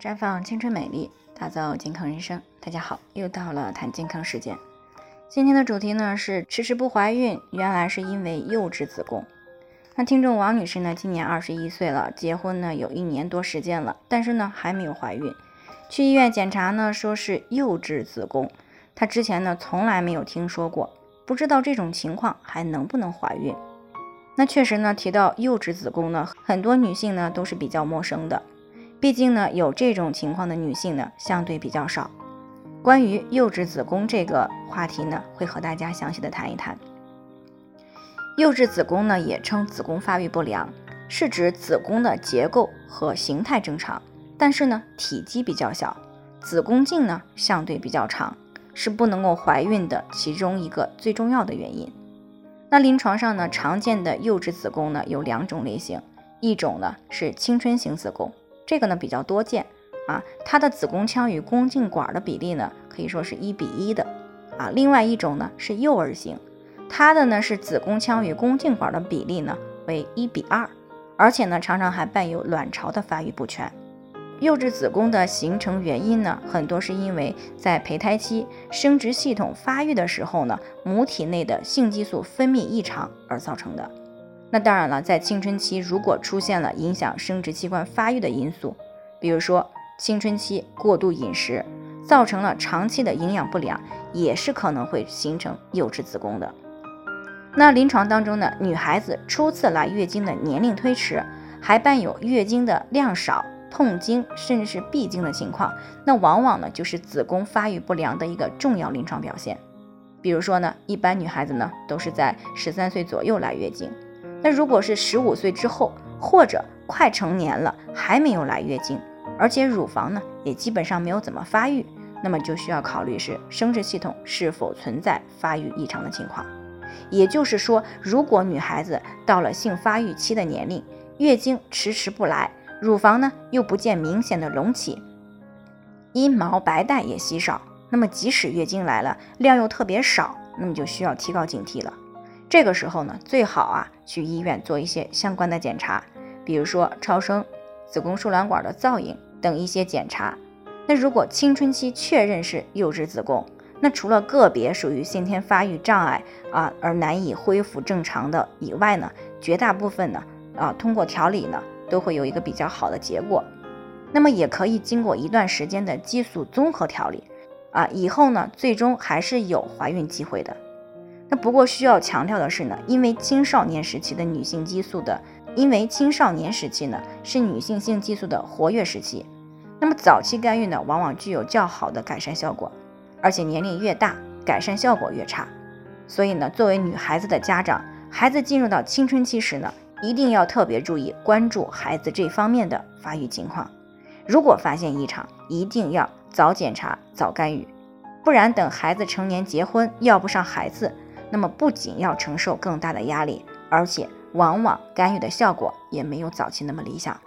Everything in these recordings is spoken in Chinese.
绽放青春美丽，打造健康人生。大家好，又到了谈健康时间。今天的主题呢是迟迟不怀孕，原来是因为幼稚子宫。那听众王女士呢，今年二十一岁了，结婚呢有一年多时间了，但是呢还没有怀孕。去医院检查呢，说是幼稚子宫。她之前呢从来没有听说过，不知道这种情况还能不能怀孕。那确实呢，提到幼稚子宫呢，很多女性呢都是比较陌生的。毕竟呢，有这种情况的女性呢，相对比较少。关于幼稚子宫这个话题呢，会和大家详细的谈一谈。幼稚子宫呢，也称子宫发育不良，是指子宫的结构和形态正常，但是呢，体积比较小，子宫颈呢相对比较长，是不能够怀孕的其中一个最重要的原因。那临床上呢，常见的幼稚子宫呢有两种类型，一种呢是青春型子宫。这个呢比较多见啊，它的子宫腔与宫颈管的比例呢可以说是一比一的啊。另外一种呢是幼儿型，它的呢是子宫腔与宫颈管的比例呢为一比二，而且呢常常还伴有卵巢的发育不全。幼稚子宫的形成原因呢，很多是因为在胚胎期生殖系统发育的时候呢，母体内的性激素分泌异常而造成的。那当然了，在青春期如果出现了影响生殖器官发育的因素，比如说青春期过度饮食，造成了长期的营养不良，也是可能会形成幼稚子宫的。那临床当中呢，女孩子初次来月经的年龄推迟，还伴有月经的量少、痛经，甚至是闭经的情况，那往往呢就是子宫发育不良的一个重要临床表现。比如说呢，一般女孩子呢都是在十三岁左右来月经。那如果是十五岁之后，或者快成年了还没有来月经，而且乳房呢也基本上没有怎么发育，那么就需要考虑是生殖系统是否存在发育异常的情况。也就是说，如果女孩子到了性发育期的年龄，月经迟迟不来，乳房呢又不见明显的隆起，阴毛白带也稀少，那么即使月经来了，量又特别少，那么就需要提高警惕了。这个时候呢，最好啊去医院做一些相关的检查，比如说超声、子宫输卵管的造影等一些检查。那如果青春期确认是幼稚子宫，那除了个别属于先天发育障碍啊而难以恢复正常的以外呢，绝大部分呢啊通过调理呢都会有一个比较好的结果。那么也可以经过一段时间的激素综合调理啊，以后呢最终还是有怀孕机会的。那不过需要强调的是呢，因为青少年时期的女性激素的，因为青少年时期呢是女性性激素的活跃时期，那么早期干预呢往往具有较好的改善效果，而且年龄越大改善效果越差。所以呢，作为女孩子的家长，孩子进入到青春期时呢，一定要特别注意关注孩子这方面的发育情况。如果发现异常，一定要早检查早干预，不然等孩子成年结婚要不上孩子。那么不仅要承受更大的压力，而且往往干预的效果也没有早期那么理想。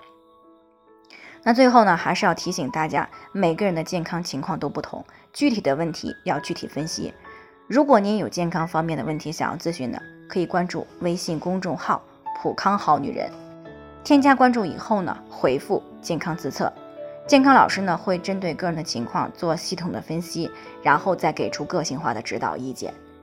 那最后呢，还是要提醒大家，每个人的健康情况都不同，具体的问题要具体分析。如果您有健康方面的问题想要咨询的，可以关注微信公众号“普康好女人”，添加关注以后呢，回复“健康自测”，健康老师呢会针对个人的情况做系统的分析，然后再给出个性化的指导意见。